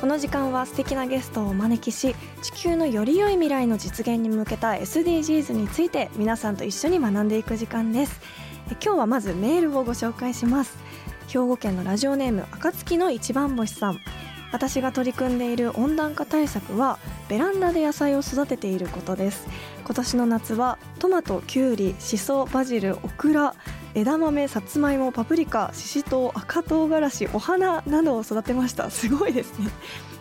この時間は素敵なゲストをお招きし地球のより良い未来の実現に向けた SDGs について皆さんと一緒に学んでいく時間です。え今日はまずメールをご紹介します。兵庫県のラジオネーム暁の一番星さん。私が取り組んでいる温暖化対策はベランダで野菜を育てていることです。今年の夏はトマト、キュウリ、シソ、バジル、オクラ枝豆、さつまいも、パプリカ、ししとう、赤唐辛子、お花などを育てました。すごいですね。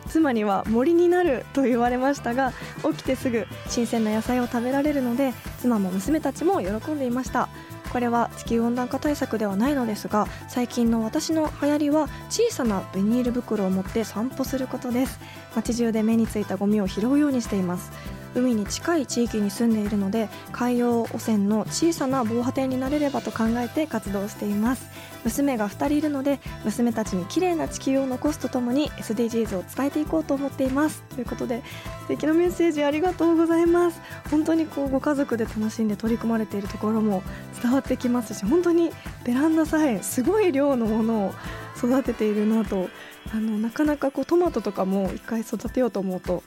妻には森になると言われましたが起きてすぐ新鮮な野菜を食べられるので妻も娘たちも喜んでいました。これは地球温暖化対策ではないのですが最近の私の流行りは小さなビニール袋を持って散歩することです。街中で目についたゴミを拾うようにしています。海に近い地域に住んでいるので海洋汚染の小さな防波堤になれればと考えて活動しています。娘が2人いるので娘たちに綺麗な地球を残すとともに SDGs を伝えていこうと思っています。ということで素敵なメッセージありがとうございます。本当にこうご家族で楽しんで取り組まれているところも伝わってきますし本当にベランダさえすごい量のものを育てているなとあのなかなかこうトマトとかも一回育てようと思うと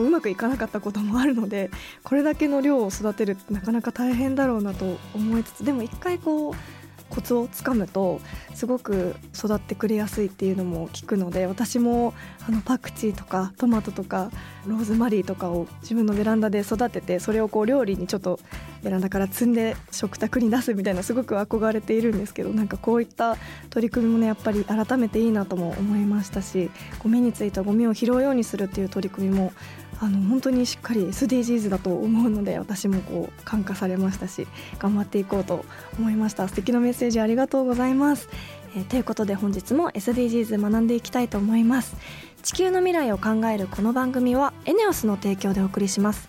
うまくいかなかったこともあるのでこれだけの量を育てるってなかなか大変だろうなと思いつつでも一回こうコツをつかむとすごく育ってくれやすいっていうのも聞くので私もあのパクチーとかトマトとかローズマリーとかを自分のベランダで育ててそれをこう料理にちょっとベランダから積んで食卓に出すみたいなすごく憧れているんですけどなんかこういった取り組みもねやっぱり改めていいなとも思いましたしゴミについたゴミを拾うようにするっていう取り組みもあの本当にしっかり SDGs だと思うので私もこう感化されましたし頑張っていこうと思いました。素敵なメッセージありがとうございます、えーということで本日も SDGs 学んでいきたいと思います。地球の未来を考えるこの番組はエネオスの提供でお送りします。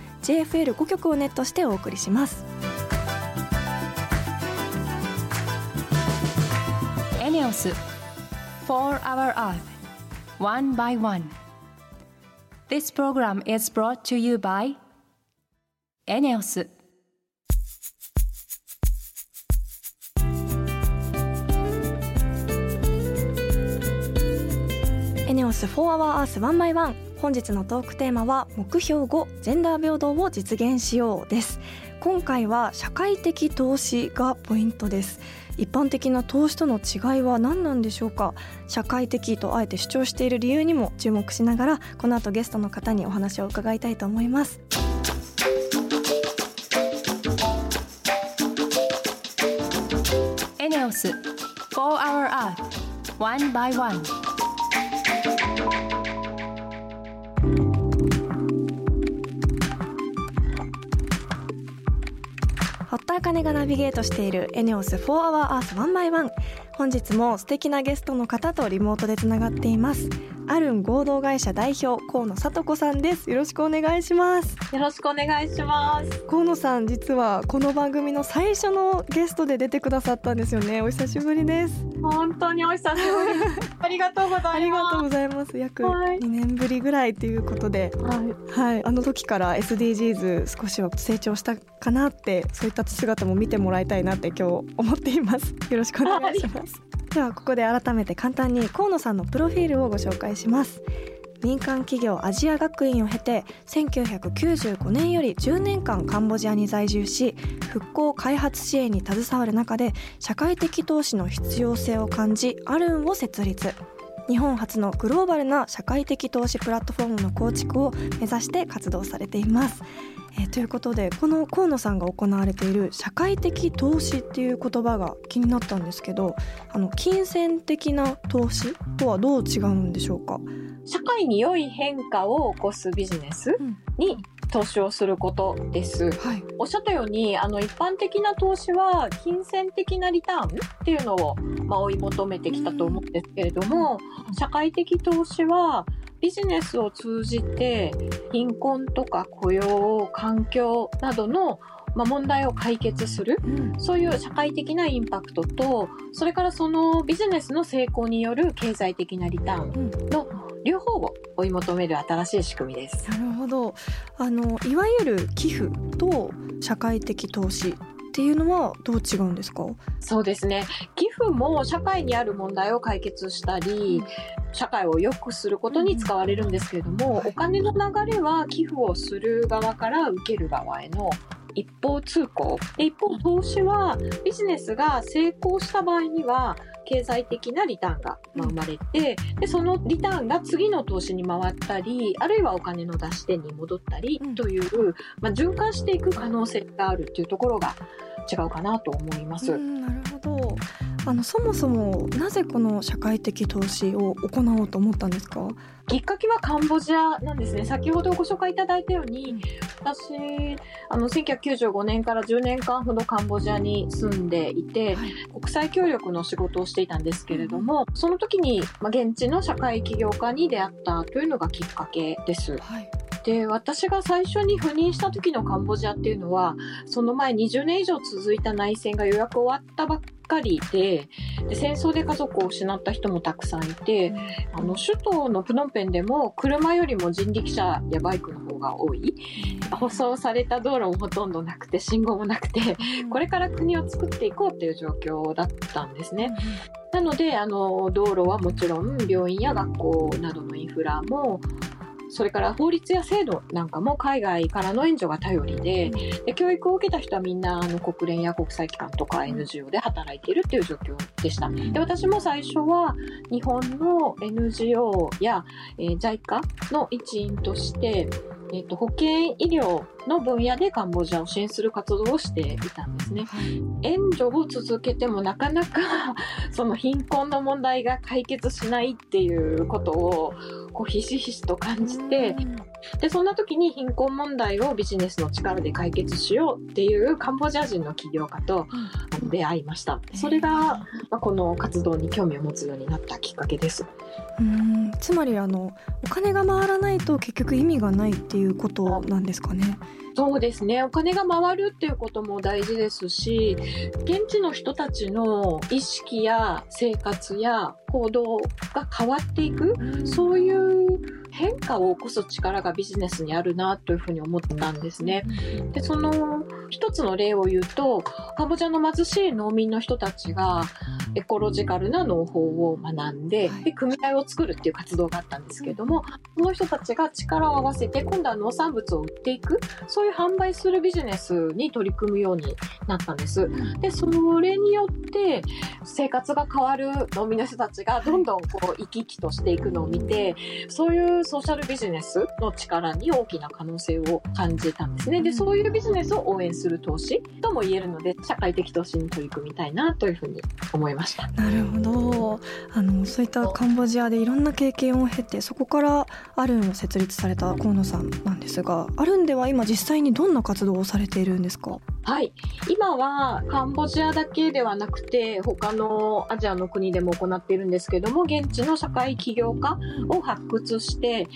JFL5 曲をネットしてお送りしますエネオス4 Hour Earth One by One This program is brought to you by エネオスエネオス4 Hour Earth 1 by 1本日のトークテーマは目標5ジェンダー平等を実現しようです。今回は社会的投資がポイントです。一般的な投資との違いは何なんでしょうか？社会的とあえて主張している理由にも注目しながらこの後ゲストの方にお話を伺いたいと思います。エネオス4 Hour Earth One by One 田茜がナビゲートしているエネオス4 Hour Earth 1 by 1本日も素敵なゲストの方とリモートでつながっています。アルン合同会社代表河野聡子さんです。よろしくお願いします。よろしくお願いします。河野さん実はこの番組の最初のゲストで出てくださったんですよね。お久しぶりです。本当にお久しぶり。ありがとうございます。ありがとうございます。約はい。2年ぶりぐらいということではい。はい。あの時から SDGs 少しは成長したかなってそういった姿も見てもらいたいなって今日思っています。よろしくお願いしますではここで改めて簡単に河野さんのプロフィールをご紹介します。民間企業アジア学院を経て1995年より10年間カンボジアに在住し復興開発支援に携わる中で社会的投資の必要性を感じアルンを設立。日本初のグローバルな社会的投資プラットフォームの構築を目指して活動されています。えー、ということでこの河野さんが行われている社会的投資っていう言葉が気になったんですけどあの金銭的な投資とはどう違うんでしょうか？社会に良い変化を起こすビジネスに投資をすることです。はい、おっしゃったように、あの一般的な投資は金銭的なリターンっていうのを、まあ、追い求めてきたと思うんですけれども、社会的投資はビジネスを通じて貧困とか雇用、環境などのまあ、問題を解決する、うん、そういう社会的なインパクトとそれからそのビジネスの成功による経済的なリターンの両方を追い求める新しい仕組みです。なるほど。あのいわゆる寄付と社会的投資っていうのはどう違うんですか？そうですね。寄付も社会にある問題を解決したり社会を良くすることに使われるんですけれども、お金の流れは寄付をする側から受ける側への一方通行。で一方投資はビジネスが成功した場合には経済的なリターンが生まれてでそのリターンが次の投資に回ったりあるいはお金の出し手に戻ったりという、まあ、循環していく可能性があるっていうところが違うかなと思います。なるほどあのそもそもなぜこの社会的投資を行おうと思ったんですか？きっかけはカンボジアなんですね。先ほどご紹介いただいたように私あの1995年から10年間ほどカンボジアに住んでいて、はい、国際協力の仕事をしていたんですけれども、その時に、まあ、現地の社会起業家に出会ったというのがきっかけです。はい。で私が最初に赴任した時のカンボジアっていうのはその前20年以上続いた内戦がようやく終わったばっかりでで戦争で家族を失った人もたくさんいてあの首都のプノンペンでも車よりも人力車やバイクの方が多い。舗装された道路もほとんどなくて信号もなくてこれから国を作っていこうっていう状況だったんですね。なのであの道路はもちろん病院や学校などのインフラもそれから法律や制度なんかも海外からの援助が頼りでで教育を受けた人はみんなあの国連や国際機関とか NGO で働いているっていう状況でした。で私も最初は日本の NGO や、えー、JICA の一員としてえーと、保健医療の分野でカンボジアを支援する活動をしていたんですね。援助を続けてもなかなかその貧困の問題が解決しないっていうことをこうひしひしと感じて、でそんな時に貧困問題をビジネスの力で解決しようっていうカンボジア人の起業家と出会いました。それが、まあ、この活動に興味を持つようになったきっかけです。うんつまりあのお金が回らないと結局意味がないっていうことなんですかね。そうですねお金が回るっていうことも大事ですし現地の人たちの意識や生活や行動が変わっていく、そういう変化を起こす力がビジネスにあるなというふうに思ったんですね。で、その一つの例を言うと、カンボジアの貧しい農民の人たちがエコロジカルな農法を学んで、で、組合を作るっていう活動があったんですけれども、その人たちが力を合わせて今度は農産物を売っていく、そういう販売するビジネスに取り組むようになったんです。で、それによって生活が変わる農民の人たちがどんどんこう生き生きとしていくのを見て、そういうソーシャルビジネスの力に大きな可能性を感じたんですね。で、そういうビジネスを応援する投資とも言えるので、社会的投資に取り組みたいなというふうに思いました。なるほど。あの、そういったカンボジアでいろんな経験を経て、そこからアルンを設立された河野さんなんですが、アルンでは今実際にどんな活動をされているんですか？はい。今はカンボジアだけではなくて、他のアジアの国でも行っているんですけども、現地の社会起業家を発掘して、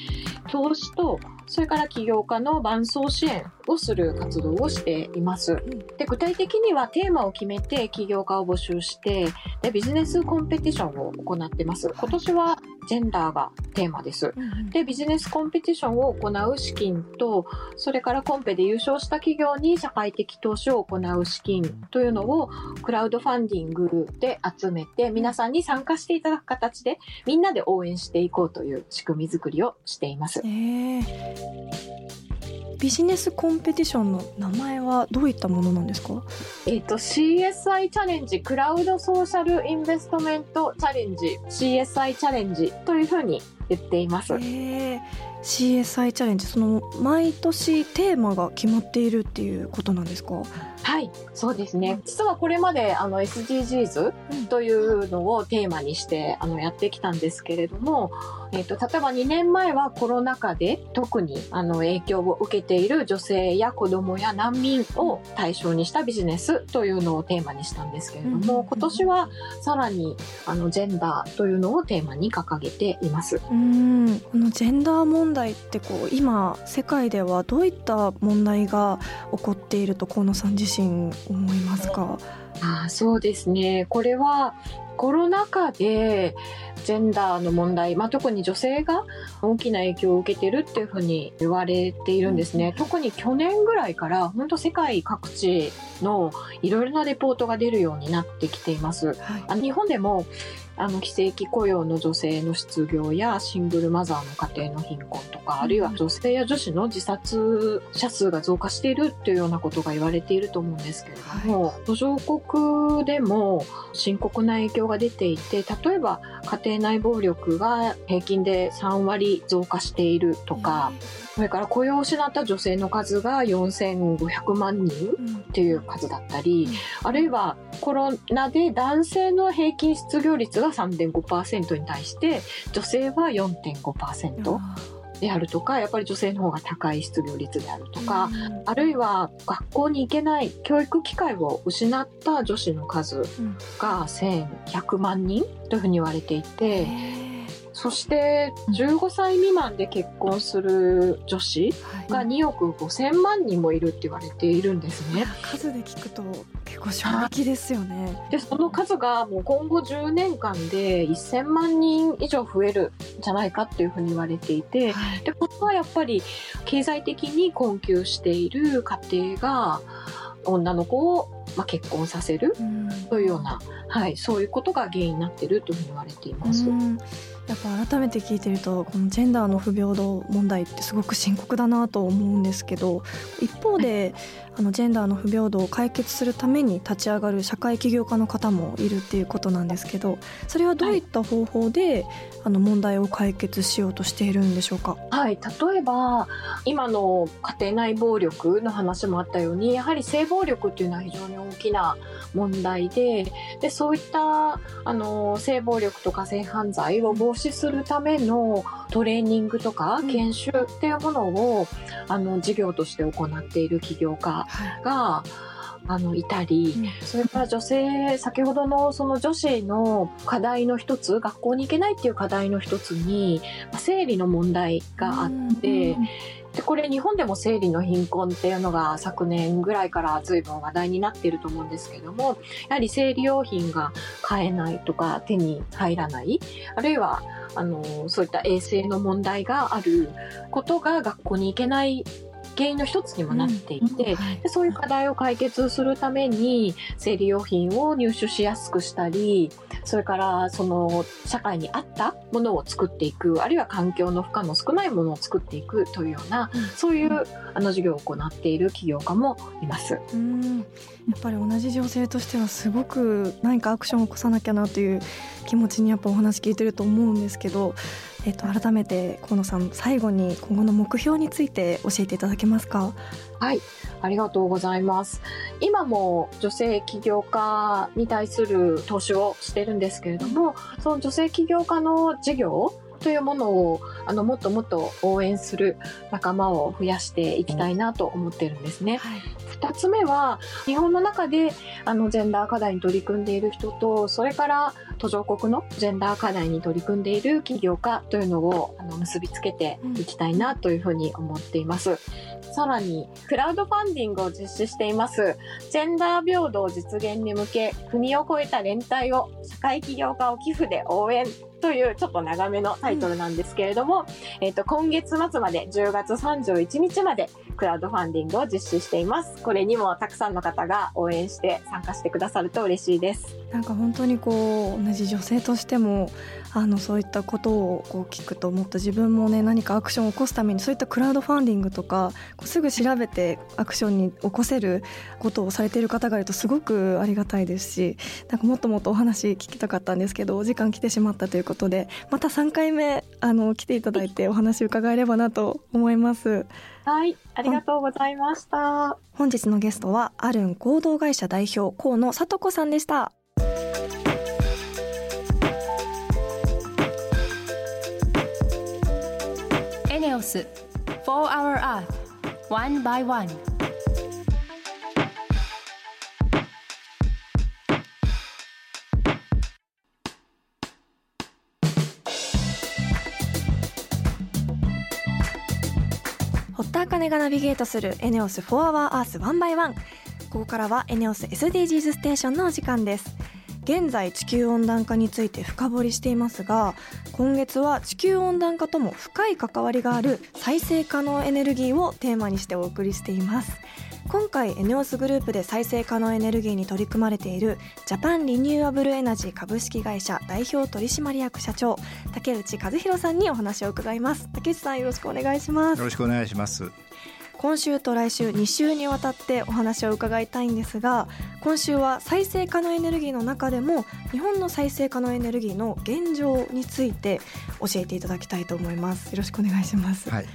投資とそれから起業家の伴走支援をする活動をしています。で具体的にはテーマを決めて起業家を募集してでビジネスコンペティションを行ってます。今年はジェンダーがテーマです。でビジネスコンペティションを行う資金とそれからコンペで優勝した企業に社会的投資を行う資金というのをクラウドファンディングで集めて皆さんに参加していただく形でみんなで応援していこうという仕組み作りをしています。えービジネスコンペティションの名前はどういったものなんですか？えっ、と CSI チャレンジクラウドソーシャルインベストメントチャレンジ CSI チャレンジというふうに言っています。CSI チャレンジその毎年テーマが決まっているっていうことなんですか？はい、そうですね。実はこれまであの SDGs というのをテーマにしてあのやってきたんですけれども、えっ、と例えば2年前はコロナ禍で特にあの影響を受けている女性や子供や難民を対象にしたビジネスというのをテーマにしたんですけれども、うん今年はさらにあのジェンダーというのをテーマに掲げています。うんこのジェンダー問題ってこう今世界ではどういった問題が起こっていると河野さん自身思いますか？ああそうですね。これはコロナ禍でジェンダーの問題、まあ、特に女性が大きな影響を受けてるっていうふうに言われているんですね。特に去年ぐらいから本当世界各地のいろいろなレポートが出るようになってきています。はいあの日本でもあの非正規雇用の女性の失業やシングルマザーの家庭の貧困とか、あるいは女性や女子の自殺者数が増加しているというようなことが言われていると思うんですけれども、途上国でも深刻な影響が出ていて、例えば家庭内暴力が平均で3割増加しているとか、それから雇用を失った女性の数が4500万人うんっていう数だったり、あるいはコロナで男性の平均失業率が3.5%に対して女性は4.5%であるとかやっぱり女性の方が高い失業率であるとか、あるいは学校に行けない教育機会を失った女子の数うん。が1100万人というふうに言われていて、へーそして15歳未満で結婚する女子がはい2億5000万人もいるって言われているんですね。数で聞くと結構衝撃ですよね。でその数がもう今後10年間で1000万人以上増えるんじゃないかっていうふうに言われていてはいでここはやっぱり経済的に困窮している家庭が女の子を、まあ、結婚させるうんというような、はい、そういうことが原因になっているというふうに言われています。うんやっぱ改めて聞いてるとこのジェンダーの不平等問題ってすごく深刻だなと思うんですけど一方であのジェンダーの不平等を解決するために立ち上がる社会起業家の方もいるっていうことなんですけどそれはどういった方法で、あの問題を解決しようとしているんでしょうか？はい、例えば今の家庭内暴力の話もあったようにやはり性暴力っていうのは非常に大きな問題ででそういったあの性暴力とか性犯罪を防止するためのトレーニングとかうん。研修っていうものを、あの事業として行っている起業家はい。があのいたり、それから女性、先ほどのその女子の課題の一つ、学校に行けないっていう課題の一つに、まあ生理の問題があって、でこれ日本でも生理の貧困っていうのが昨年ぐらいから随分話題になっていると思うんですけどもやはり生理用品が買えないとか手に入らないあるいはあのそういった衛生の問題があることが学校に行けない原因の一つにもなっていて、はい。でそういう課題を解決するために生理用品を入手しやすくしたりそれからその社会に合ったものを作っていくあるいは環境の負荷の少ないものを作っていくというような、うん。そういうあの事業を行っている企業家もいます。うん。やっぱり同じ女性としてはすごく何かアクションを起こさなきゃなという気持ちにやっぱお話聞いてると思うんですけど、えっと改めて河野さん最後に今後の目標について教えていただけますか？はい、ありがとうございます。今も女性起業家に対する投資をしてるんですけれども、その女性起業家の事業というものをあのもっともっと応援する仲間を増やしていきたいなと思ってるんですね。はい2つ目は日本の中であのジェンダー課題に取り組んでいる人とそれから途上国のジェンダー課題に取り組んでいる起業家というのをあの結びつけていきたいなというふうに思っています。さらにクラウドファンディングを実施していますジェンダー平等実現に向け国を超えた連帯を社会起業家を寄付で応援というちょっと長めのタイトルなんですけれども、えっ、と、今月末まで10月31日までクラウドファンディングを実施しています。これにもたくさんの方が応援して参加してくださると嬉しいです。なんか本当にこう同じ女性としてもあのそういったことをこう聞くともっと自分もね何かアクションを起こすためにそういったクラウドファンディングとかこうすぐ調べてアクションに起こせることをされている方がいるとすごくありがたいですしなんかもっともっとお話聞きたかったんですけどお時間来てしまったということでまた3回目あの来ていただいてお話伺えればなと思います。はい、ありがとうございました。本日のゲストはアルン合同会社代表河野聡子さんでした。オス4 Hour Earth One by One. 堀田茜がナビゲートするエネオス4 Hour Earth 1 by 1ここからはエネオス SDGs ステーションのお時間です。現在地球温暖化について深掘りしていますが今月は地球温暖化とも深い関わりがある再生可能エネルギーをテーマにしてお送りしています。今回 ENEOS グループで再生可能エネルギーに取り組まれているジャパンリニューアブルエナジー株式会社代表取締役社長竹内和弘さんにお話を伺います。竹内さんよろしくお願いします。よろしくお願いします。今週と来週2週にわたってお話を伺いたいんですが今週は再生可能エネルギーの中でも日本の再生可能エネルギーの現状について教えていただきたいと思いますよろしくお願いします、はい。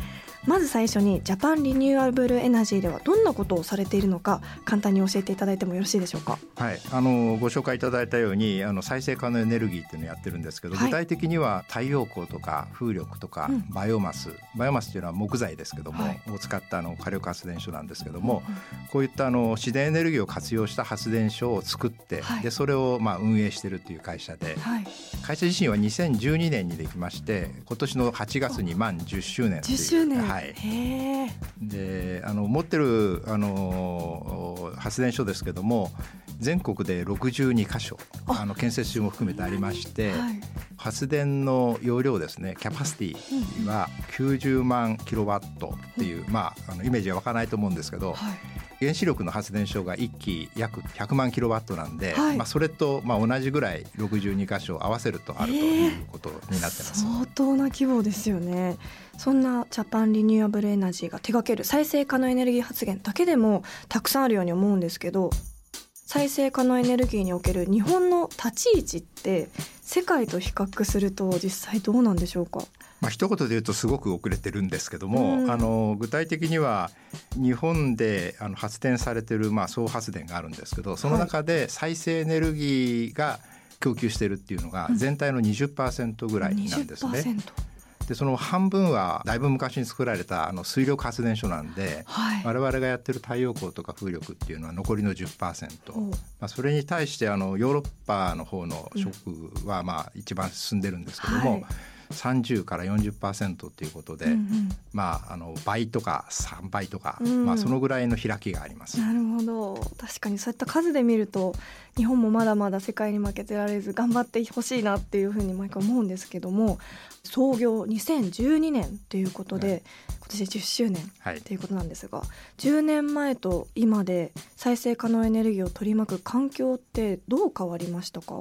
まず最初にジャパンリニューアブルエナジーではどんなことをされているのか簡単に教えていただいてもよろしいでしょうか？はい。あのご紹介いただいたように、あの再生可能エネルギーっていうのをやってるんですけど、はい。具体的には太陽光とか風力とか、うん。バイオマス、バイオマスっていうのは木材ですけども、はい。を使ったあの火力発電所なんですけども、こういったあの自然エネルギーを活用した発電所を作って、はい。でそれをまあ運営してるっていう会社で、はい。会社自身は2012年にできまして、今年の8月に満10周年という10周年、はい。であの持ってるあの発電所ですけども全国で62箇所ああの建設中も含めてありまして、はい。発電の容量ですねキャパシティは90万キロワットっていう、まあ、あのイメージは湧かないと思うんですけどはい。原子力の発電所が1基約100万キロワットなんで、はい。まあ、それとまあ同じぐらい62箇所合わせるとあるということになってます。相当な規模ですよね。そんなジャパンリニューアブルエナジーが手掛ける再生可能エネルギー発電だけでもたくさんあるように思うんですけど再生可能エネルギーにおける日本の立ち位置って世界と比較すると実際どうなんでしょうか？まあ一言で言うとすごく遅れてるんですけども、うん。あの具体的には日本であの発電されてるまあ総発電があるんですけどその中で再生エネルギーが供給してるっていうのがうん全体の20%ぐらいなんですね。20%でその半分はだいぶ昔に作られたあの水力発電所なんではい。我々がやってる太陽光とか風力っていうのは残りの10%。おう。まあ、それに対してあのヨーロッパの方の食はまあ一番進んでるんですけども、はい30から40%ということで、うんうん。まあ、あの倍とか3倍とか、うん。まあ、そのぐらいの開きがあります。なるほど。確かにそういった数で見ると日本もまだまだ世界に負けてられず頑張ってほしいなっていうふうに毎回思うんですけども創業2012年ということで、はい。今年10周年はい。っていうことなんですが10年前と今で再生可能エネルギーを取り巻く環境ってどう変わりましたか？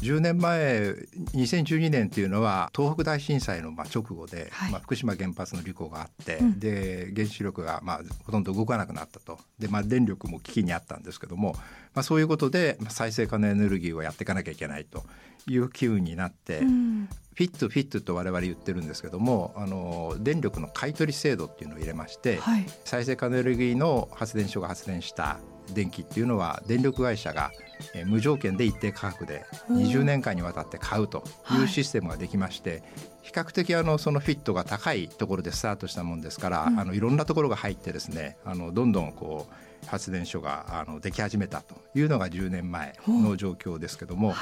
10年前2012年っていうのは東北大震災のまあ直後で、はい。まあ、福島原発の事故があって、うん。で原子力がまあほとんど動かなくなったと。で、まあ、電力も危機にあったんですけども、まあ、そういうことでまあ再生可能エネルギーをやっていかなきゃいけないという機運になって、うん。フィットフィットと我々言ってるんですけどもあの電力の買取制度っていうのを入れまして、はい。再生可能エネルギーの発電所が発電した電気っていうのは電力会社がえー無条件で一定価格でおー20年間にわたって買うというシステムができまして、比較的あのそのフィットが高いところでスタートしたもんですから、うん。あのいろんなところが入ってですねあのどんどんこう発電所があのでき始めたというのが10年前の状況ですけども。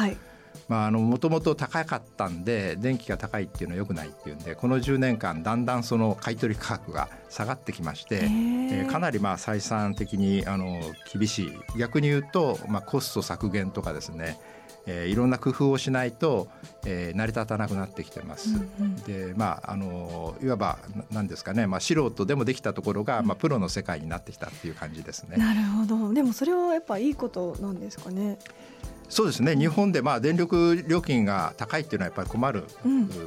はいまあ、あのもともと高かったんで電気が高いっていうのは良くないっていうんでこの10年間だんだんその買取価格が下がってきまして、えーかなりまあ採算的にあの厳しい逆に言うと、まあ、コスト削減とかですね、えー、いろんな工夫をしないと、えー、成り立たなくなってきてます。うんうん、でまああのいわば何ですかね、まあ、素人でもできたところが、うん、まあ、プロの世界になってきたっていう感じですね。なるほどでもそれはやっぱいいことなんですかね？そうですね。日本でまあ電力料金が高いっていうのはやっぱり困る、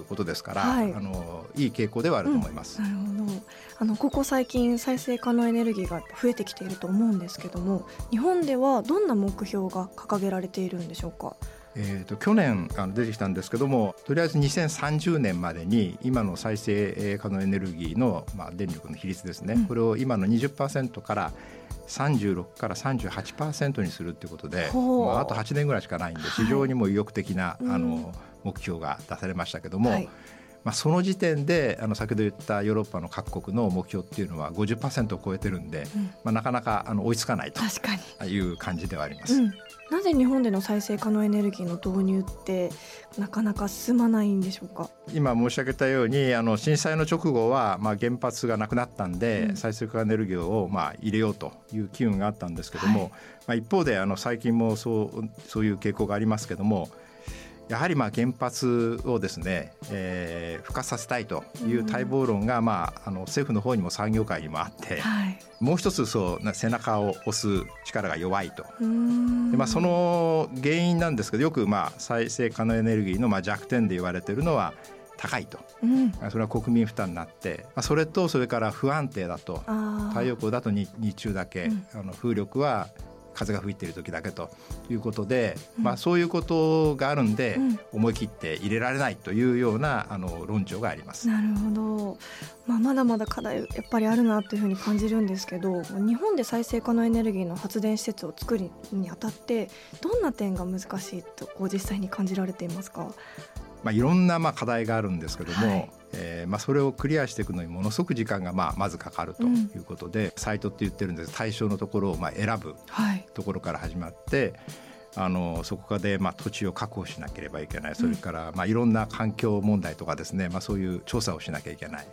ことですから、はい、あのいい傾向ではあると思います。うん、なるほど。あのここ最近再生可能エネルギーが増えてきていると思うんですけども日本ではどんな目標が掲げられているんでしょうか？えーと、去年あの出てきたんですけどもとりあえず2030年までに今の再生可能エネルギーの、まあ、電力の比率ですね、うん、これを今の20%から36から38%にするということで、まあ、あと8年ぐらいしかないんで非常にも意欲的な、はい、あの目標が出されましたけども、はい、まあ、その時点であの先ほど言ったヨーロッパの各国の目標っていうのは50%を超えてるんで、うん、まあ、なかなかあの追いつかないという感じではあります。うん。なぜ日本での再生可能エネルギーの導入ってなかなか進まないんでしょうか？今申し上げたようにあの震災の直後はまあ原発がなくなったんで、うん、再生可能エネルギーをまあ入れようという機運があったんですけども、はい、まあ一方であの最近もそうそういう傾向がありますけどもやはりまあ原発をですね、えー、孵化させたいという待望論が、まあ、あの政府の方にも産業界にもあって、はい、もう一つそう背中を押す力が弱いと。で、まあ、その原因なんですけどよくまあ再生可能エネルギーのまあ弱点で言われているのは高いと、うん、それは国民負担になって、まあ、それとそれから不安定だと。太陽光だと日中だけ、うん、あの風力は風が吹いている時だけということで、うん、まあ、そういうことがあるんで、うん、思い切って入れられないというようなあの論調があります。なるほど、まあ、まだまだ課題やっぱりあるなというふうに感じるんですけど日本で再生可能エネルギーの発電施設を作るにあたってどんな点が難しいとこう実際に感じられていますか？まあ、いろんなまあ課題があるんですけども、はい、えー、まあ、それをクリアしていくのにものすごく時間がまあまずかかるということで、うん、サイトって言ってるんです。対象のところをまあ選ぶところから始まって。あのそこでまあ土地を確保しなければいけない。それからまあいろんな環境問題とかですね、まあ、そういう調査をしなきゃいけない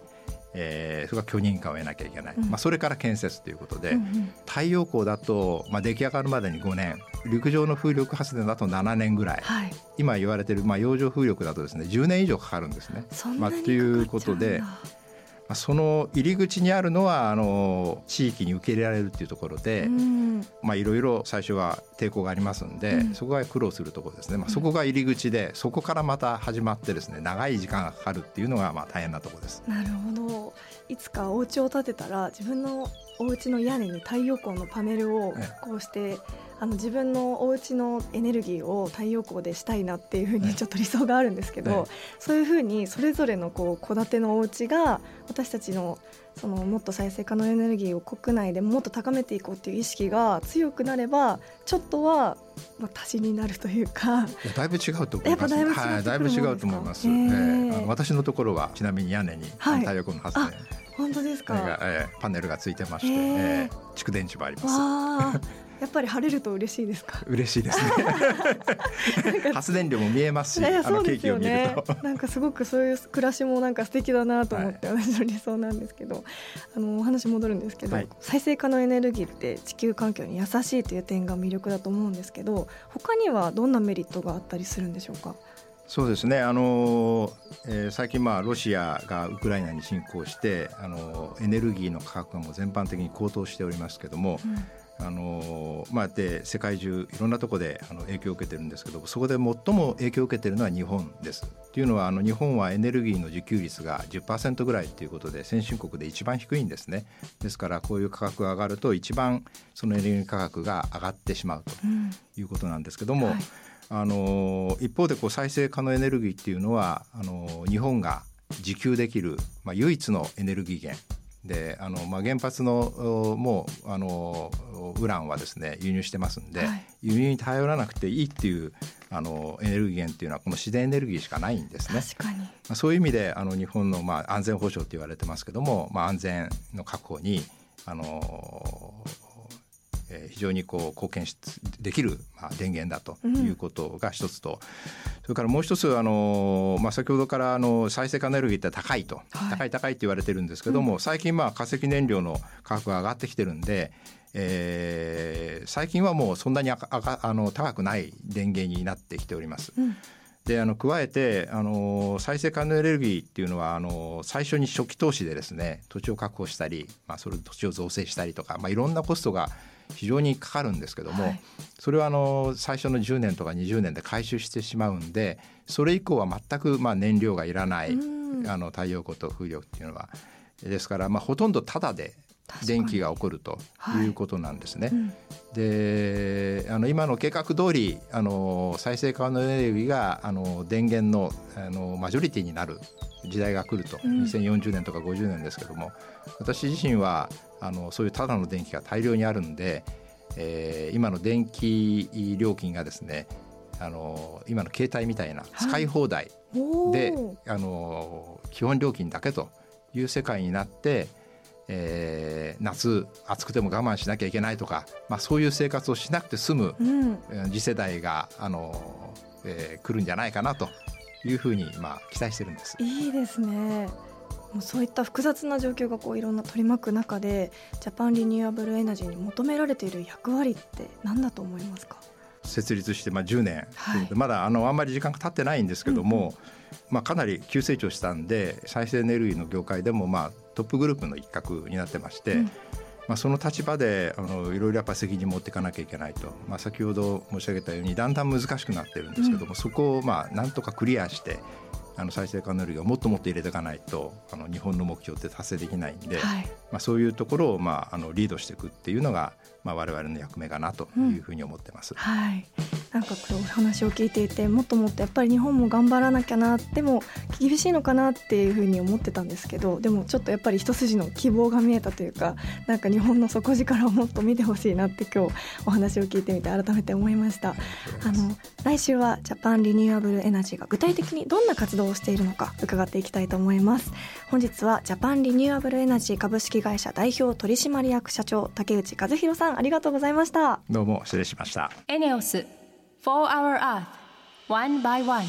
えー、それから許認可を得なきゃいけない、うん、まあ、それから建設ということで、うんうん、太陽光だと、まあ、出来上がるまでに5年陸上の風力発電だと7年ぐらい、はい、今言われてる、まあ、洋上風力だとですね10年以上かかるんですね。まあ、ということでその入り口にあるのはあの地域に受け入れられるっていうところで、まあいろいろ最初は抵抗がありますんで、うん、そこが苦労するところですね、まあ、そこが入り口でそこからまた始まってですね長い時間がかかるっていうのがまあ大変なところです。なるほど。いつかお家を建てたら自分のお家の屋根に太陽光のパネルをこうして、ええあの自分のお家のエネルギーを太陽光でしたいなっていうふうにちょっと理想があるんですけど、そういうふうにそれぞれのこう戸建てのお家が私たちのそのもっと再生可能エネルギーを国内でもっと高めていこうっていう意識が強くなればちょっとはまあ足しになるというか。だいぶ違うと思います。はい、だいぶ違うと思います。えー、えー、私のところはちなみに屋根に太陽光の発電、はい、本当ですか、えー、パネルがついてまして、えー、蓄電池もあります。やっぱり晴れると嬉しいですか？嬉しいですね。発電量も見えますし、あのケーキを見ると、なんかすごくそういう暮らしもなんか素敵だなと思って、私の理想なんですけど、あのお話戻るんですけど、はい、再生可能エネルギーって地球環境に優しいという点が魅力だと思うんですけど、他にはどんなメリットがあったりするんでしょうか？そうですね。あの、えー、最近、まあ、ロシアがウクライナに侵攻してあのエネルギーの価格がもう全般的に高騰しておりますけども、うんあのまあ、で世界中いろんなところであの影響を受けてるんですけどそこで最も影響を受けてるのは日本です。というのはあの日本はエネルギーの自給率が10%ぐらいということで先進国で一番低いんですね。ですからこういう価格が上がると一番そのエネルギー価格が上がってしまうということなんですけども、うんはい、あの一方でこう再生可能エネルギーっていうのはあの日本が自給できる、まあ、唯一のエネルギー源であの、まあ、原発のもうあのウランはですね輸入してますんで、はい、輸入に頼らなくていいっていうあのエネルギー源っていうのはこの自然エネルギーしかないんですね。まあ、そういう意味であの日本のまあ安全保障って言われてますけども、まあ、安全の確保にあのえー、非常にこう貢献しできる、まあ、電源だということが一つと、うん、それからもう一つあの、まあ、先ほどからあの再生可能エネルギーって高いと、はい、高い高いって言われてるんですけども、うん、最近まあ化石燃料の価格が上がってきてるんで、えー、最近はもうそんなにあああの高くない電源になってきております。うん。であの加えてあの再生可能エネルギーっていうのはあの最初に初期投資でですね土地を確保したり、まあ、それ土地を造成したりとか、まあ、いろんなコストが非常にかかるんですけども、はい、それはあの最初の10年とか20年で回収してしまうんでそれ以降は全くまあ燃料がいらないあの太陽光と風力っていうのは。ですからまあほとんどタダで電気が起こるとい。うことなんですね。はいうん、であの今の計画通りあり再生可能エネルギーがあの電源のあのマジョリティになる時代が来ると、うん、2040年とか50年ですけども私自身はあのそういうただの電気が大量にあるんで、えー、今の電気料金がですねあの今の携帯みたいな使い放題で、はい、あの基本料金だけという世界になって、えー、夏暑くても我慢しなきゃいけないとか、まあ、そういう生活をしなくて済む、うん、次世代があの、えー、来るんじゃないかなというふうに、まあ、期待してるんです。いいですねもうそういった複雑な状況がこういろんな取り巻く中でジャパンリニューアブルエナジーに求められている役割って何だと思いますか？設立してまあ10年、はい、まだあのあんまり時間が経ってないんですけども、うんうん、まあ、かなり急成長したんで再生エネルギーの業界でもまあトップグループの一角になってまして、うん、まあ、その立場であのいろいろやっぱ責任持っていかなきゃいけないと、まあ、先ほど申し上げたようにだんだん難しくなってるんですけども、うん、そこをまあなんとかクリアしてあの再生可能エネルギーをもっともっと入れていかないとあの日本の目標って達成できないんで、はい、まあ、そういうところを、まあ、あのリードしていくっていうのが、まあ、我々の役目かなというふうに思ってます。うん、はい。なんかこうお話を聞いていてもっともっとやっぱり日本も頑張らなきゃなでも厳しいのかなっていうふうに思ってたんですけどでもちょっとやっぱり一筋の希望が見えたというかなんか日本の底力をもっと見てほしいなって今日お話を聞いてみて改めて思いました。あの来週はジャパンリニューアブルエナジーが具体的にどんな活動をしているのか伺っていきたいと思います。本日はジャパンリニューアブルエナジー株式会社代表取締役社長竹内和弘さんありがとうございました。どうも失礼しました。エネオス For Our Earth One by One.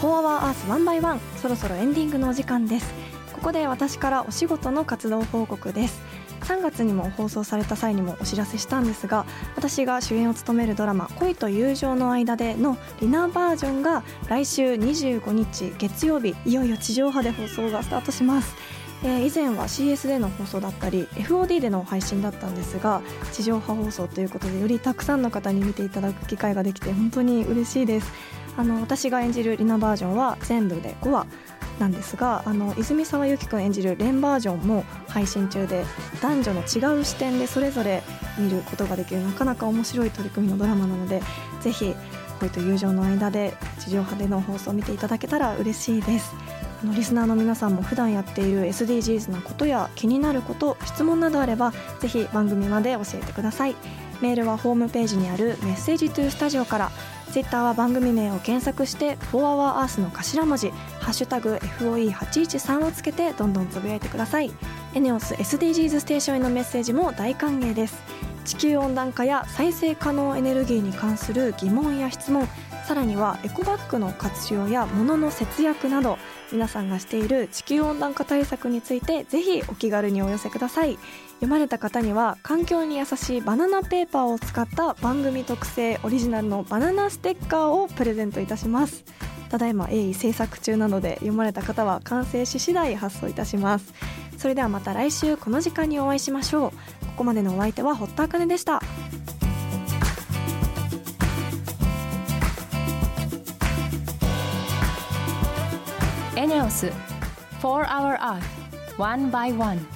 For Our Earth One by One そろそろエンディングのお時間です。ここで私からお仕事の活動報告です。3月にも放送された際にもお知らせしたんですが私が主演を務めるドラマ「恋と友情の間で」のリナバージョンが来週25日月曜日いよいよ地上波で放送がスタートします。えー、以前は CS での放送だったり FOD での配信だったんですが地上波放送ということでよりたくさんの方に見ていただく機会ができて本当に嬉しいです。あの私が演じるリナバージョンは全部で5話なんですがあの泉沢由紀君演じるレンバージョンも配信中で男女の違う視点でそれぞれ見ることができるなかなか面白い取り組みのドラマなのでぜひ恋と友情の間で地上波での放送を見ていただけたら嬉しいです。あのリスナーの皆さんも普段やっている SDGs なことや気になること質問などあればぜひ番組まで教えてください。メールはホームページにあるメッセージトゥースタジオからツイッターは番組名を検索して「4HourEarth」の頭文字「ハッシュタグ #FOE813」をつけてどんどんつぶやいてください。エネオス SDGs ステーションへのメッセージも大歓迎です。地球温暖化や再生可能エネルギーに関する疑問や質問さらにはエコバッグの活用や物の節約など皆さんがしている地球温暖化対策についてぜひお気軽にお寄せください。読まれた方には環境に優しいバナナペーパーを使った番組特製オリジナルのバナナステッカーをプレゼントいたします。ただいま鋭意制作中なので読まれた方は完成し次第発送いたします。それではまた来週この時間にお会いしましょう。ここまでのお相手は堀田茜でした。エネオス4 Hour Earth One by One